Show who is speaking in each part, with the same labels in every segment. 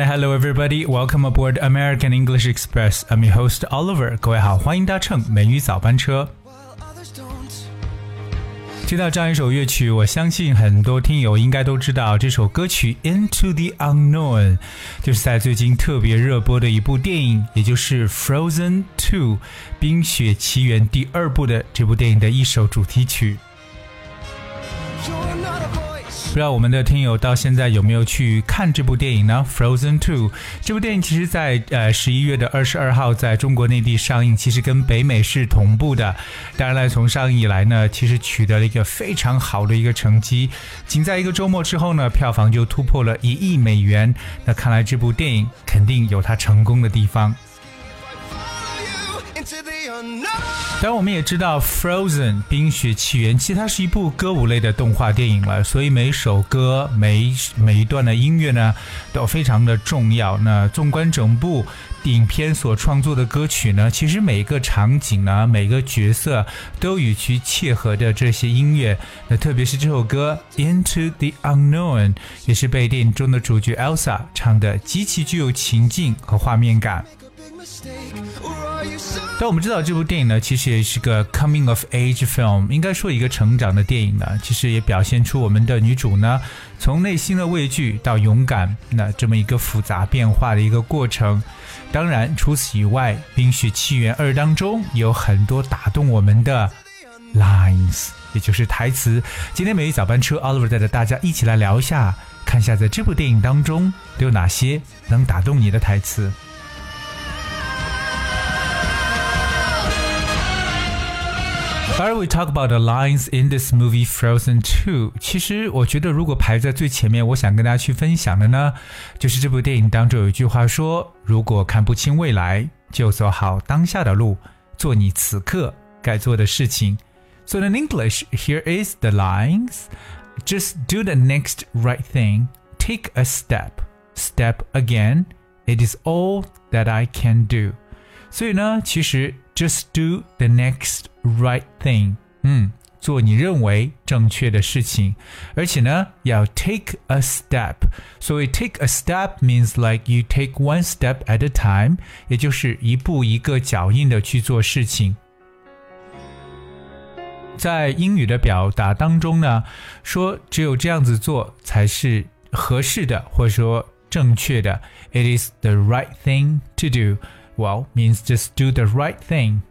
Speaker 1: hello everybody. Welcome aboard American English Express. I'm your host Oliver. 各位好，欢迎搭乘美语早班车。听到这样一首乐曲，我相信很多听友应该都知道，这首歌曲《Into the Unknown》就是在最近特别热播的一部电影，也就是《Frozen Two》冰雪奇缘第二部的这部电影的一首主题曲。不知道我们的听友到现在有没有去看这部电影呢？《Frozen Two》这部电影其实在呃十一月的二十二号在中国内地上映，其实跟北美是同步的。当然了，从上映以来呢，其实取得了一个非常好的一个成绩，仅在一个周末之后呢，票房就突破了一亿美元。那看来这部电影肯定有它成功的地方。当然，我们也知道《Frozen》冰雪奇缘，其实它是一部歌舞类的动画电影了，所以每首歌、每每一段的音乐呢，都非常的重要。那纵观整部影片所创作的歌曲呢，其实每个场景呢，每个角色都与其切合的这些音乐。那特别是这首歌《Into the Unknown》，也是被电影中的主角 Elsa 唱的极其具有情境和画面感。但我们知道这部电影呢，其实也是个 coming of age film，应该说一个成长的电影呢。其实也表现出我们的女主呢，从内心的畏惧到勇敢，那这么一个复杂变化的一个过程。当然，除此以外，《冰雪奇缘二》当中有很多打动我们的 lines，也就是台词。今天每日早班车，Oliver 带着大家一起来聊一下，看一下在这部电影当中都有哪些能打动你的台词。While we talk about the lines in this movie Frozen 2，其实我觉得如果排在最前面，我想跟大家去分享的呢，就是这部电影当中有一句话说：“如果看不清未来，就走好当下的路，做你此刻该做的事情。” So in English, here is the lines: Just do the next right thing. Take a step. Step again. It is all that I can do. 所以呢，其实 just do the next right thing，嗯，做你认为正确的事情，而且呢，要 take a step。所谓 take a step means like you take one step at a time，也就是一步一个脚印的去做事情。在英语的表达当中呢，说只有这样子做才是合适的，或者说正确的。It is the right thing to do. Well, means just do the right thing.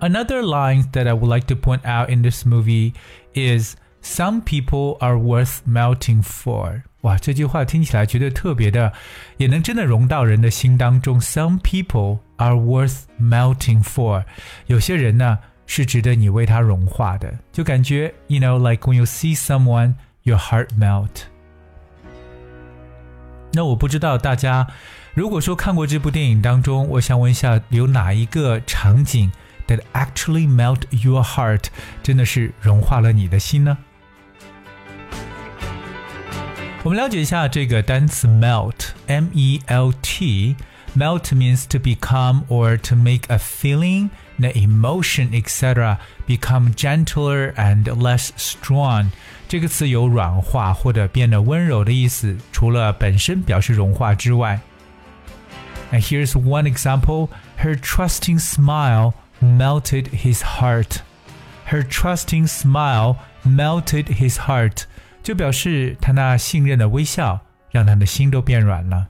Speaker 1: Another line that I would like to point out in this movie is some people are worth melting for. 哇，这句话听起来觉得特别的，也能真的融到人的心当中。Some people are worth melting for. 有些人呢是值得你为他融化的，就感觉 you know like when you see someone, your heart melt. 那我不知道大家， 如果说看过这部电影当中，我想问一下，有哪一个场景 that actually melt your heart，真的是融化了你的心呢？我们了解一下这个单词 melt，m e l t。Melt means to become or to make a feeling, an emotion, etc. become gentler and less strong. 这个词有软化或者变得温柔的意思，除了本身表示融化之外。 And here's one example. Her trusting smile melted his heart. Her trusting smile melted his heart. 就表示他那信任的微笑让他的心都变软了。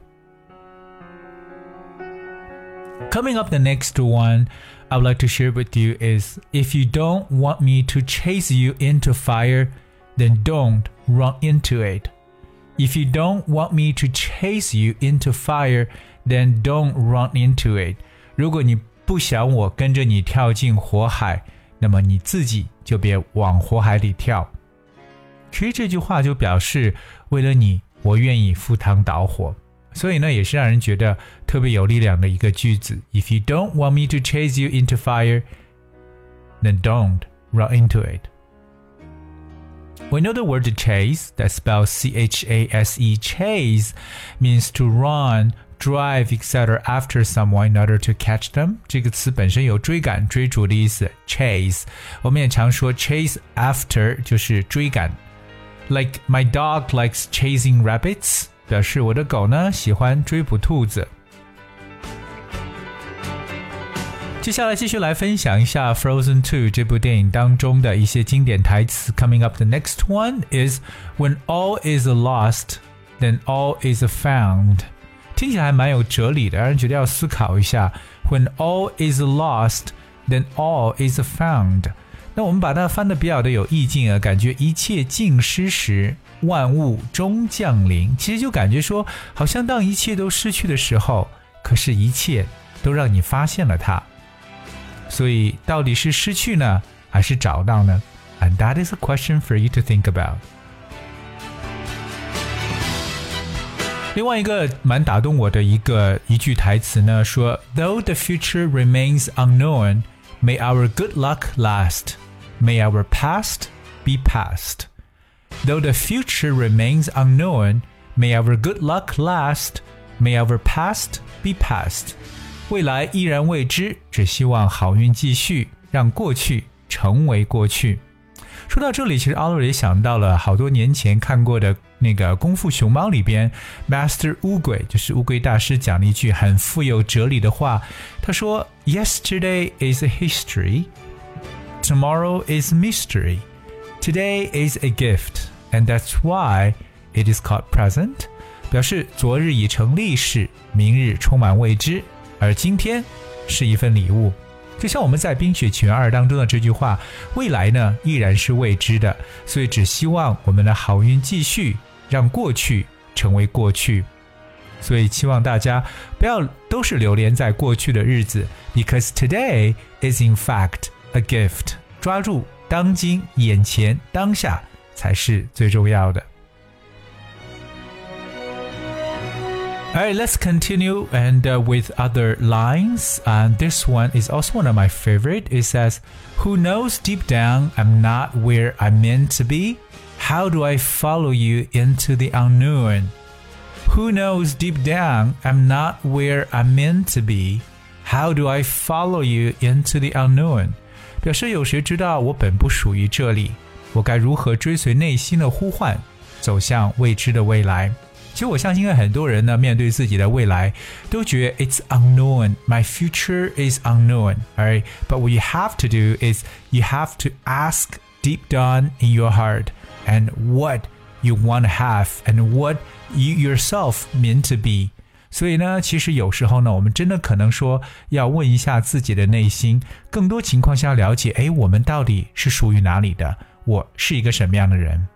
Speaker 1: Coming up, the next one I would like to share with you is if you don't want me to chase you into fire, then don't run into it. If you don't want me to chase you into fire, then don't run into it. 如果你不想我跟着你跳进火海，那么你自己就别往火海里跳。其实这句话就表示，为了你，我愿意赴汤蹈火。所以呢，也是让人觉得特别有力量的一个句子。If you don't want me to chase you into fire, then don't run into it. We know the word to chase, that spells C H A S E, chase, means to run, drive, etc. after someone in order to catch them。这个词本身有追赶、追逐的意思，chase。我们也常说 chase after 就是追赶。Like my dog likes chasing rabbits，表示我的狗呢喜欢追捕兔子。 接下来继续来分享一下《Frozen Two》这部电影当中的一些经典台词。Coming up, the next one is "When all is lost, then all is found." 听起来还蛮有哲理的，让人觉得要思考一下。When all is lost, then all is found. 那我们把它翻的比较的有意境啊，感觉一切尽失时，万物终降临。其实就感觉说，好像当一切都失去的时候，可是一切都让你发现了它。所以到底是失去呢，还是找到呢？And that is a question for you to think about. 另外一个蛮打动我的一个一句台词呢，说：“Though the future remains unknown, may our good luck last. May our past be past. Though the future remains unknown, may our good luck last. May our past be past.” 未来依然未知，只希望好运继续，让过去成为过去。说到这里，其实奥利也想到了好多年前看过的那个《功夫熊猫》里边，Master 乌龟就是乌龟大师讲了一句很富有哲理的话。他说：“Yesterday is a history, tomorrow is mystery, today is a gift, and that's why it is called present。”表示昨日已成历史，明日充满未知。 而今天是一份礼物，就像我们在《冰雪奇缘二》当中的这句话：“未来呢依然是未知的，所以只希望我们的好运继续，让过去成为过去。”所以希望大家不要都是流连在过去的日子，because today is in fact a gift。抓住当今、眼前、当下才是最重要的。All right, let's continue and uh, with other lines. And this one is also one of my favorite. It says, "Who knows deep down I'm not where I'm meant to be? How do I follow you into the unknown? Who knows deep down I'm not where I'm meant to be? How do I follow you into the unknown?" 表示有谁知道我本不属于这里，我该如何追随内心的呼唤，走向未知的未来？ 其实我相信，很多人呢，面对自己的未来，都觉得 it's unknown. My future is unknown. Alright, but what you have to do is you have to ask deep down in your heart and what you want to have and what you yourself mean to be. 所以呢，其实有时候呢，我们真的可能说要问一下自己的内心，更多情况下了解，哎，我们到底是属于哪里的？我是一个什么样的人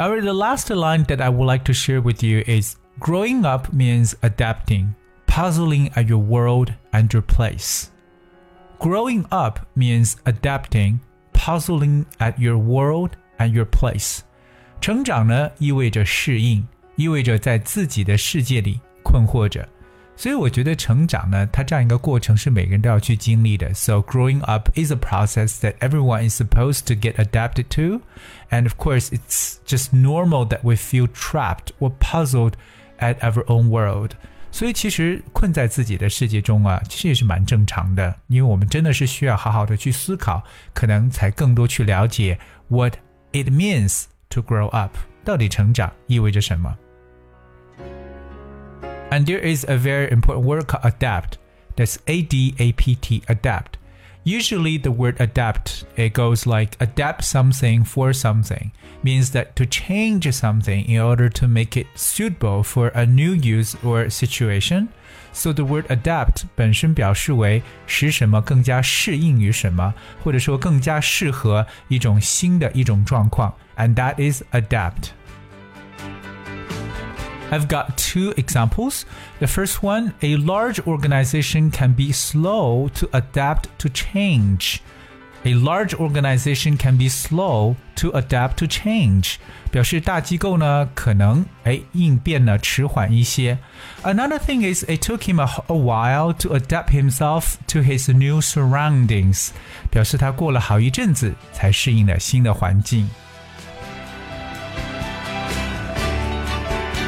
Speaker 1: ？However, the last line that I would like to share with you is growing up means adapting, puzzling at your world and your place. Growing up means adapting, puzzling at your world and your place. 成长呢，意味着适应，意味着在自己的世界里困惑着。 所以我觉得成长呢，它这样一个过程是每个人都要去经历的。So growing up is a process that everyone is supposed to get adapted to, and of course, it's just normal that we feel trapped or puzzled at our own world. 所以其实困在自己的世界中啊，其实也是蛮正常的，因为我们真的是需要好好的去思考，可能才更多去了解 what it means to grow up，到底成长意味着什么。 and there is a very important word called adapt. That's A D A P T, adapt. Usually the word adapt, it goes like adapt something for something, means that to change something in order to make it suitable for a new use or situation. So the word adapt 本身表示为使什么更加适应于什么，或者说更加适合一种新的一种状况，and that is adapt. I've got two examples. The first one a large organization can be slow to adapt to change. A large organization can be slow to adapt to change，表示大机构呢可能哎应变呢迟缓一些。Another thing is it took him a, a while to adapt himself to his new surroundings，表示他过了好一阵子才适应了新的环境。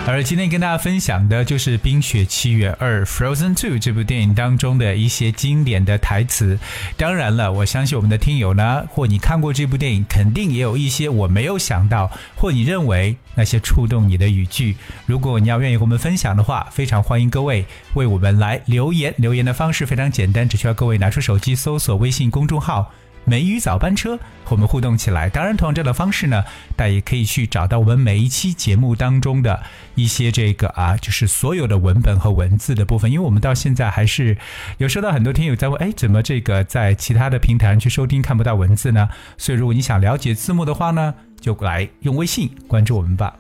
Speaker 1: 而今天跟大家分享的就是《冰雪奇缘二》（Frozen Two） 这部电影当中的一些经典的台词。当然了，我相信我们的听友呢，或你看过这部电影，肯定也有一些我没有想到，或你认为那些触动你的语句。如果你要愿意和我们分享的话，非常欢迎各位为我们来留言。留言的方式非常简单，只需要各位拿出手机搜索微信公众号。美语早班车和我们互动起来，当然，同样这样的方式呢，大家也可以去找到我们每一期节目当中的一些这个啊，就是所有的文本和文字的部分。因为我们到现在还是有收到很多听友在问，哎，怎么这个在其他的平台上去收听看不到文字呢？所以，如果你想了解字幕的话呢，就来用微信关注我们吧。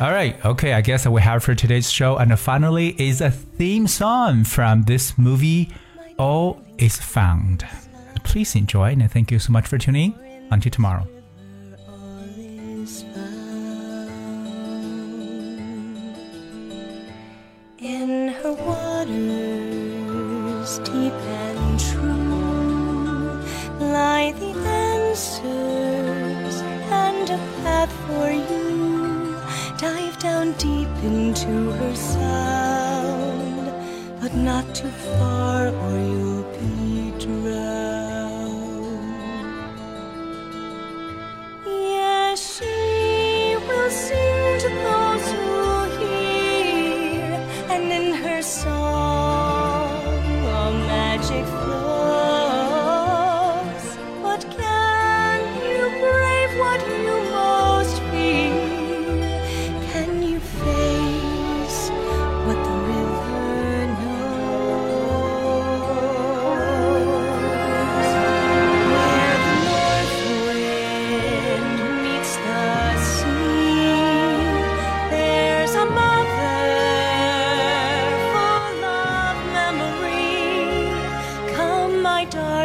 Speaker 1: All right, OK, I guess we have for today's show, and finally is a theme song from this movie all is found. Please enjoy and thank you so much for tuning. Until tomorrow.
Speaker 2: But not too far or you'll be drowned.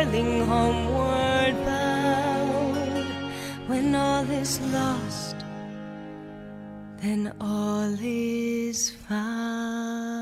Speaker 2: My darling, homeward bound. When all is lost, then all is found.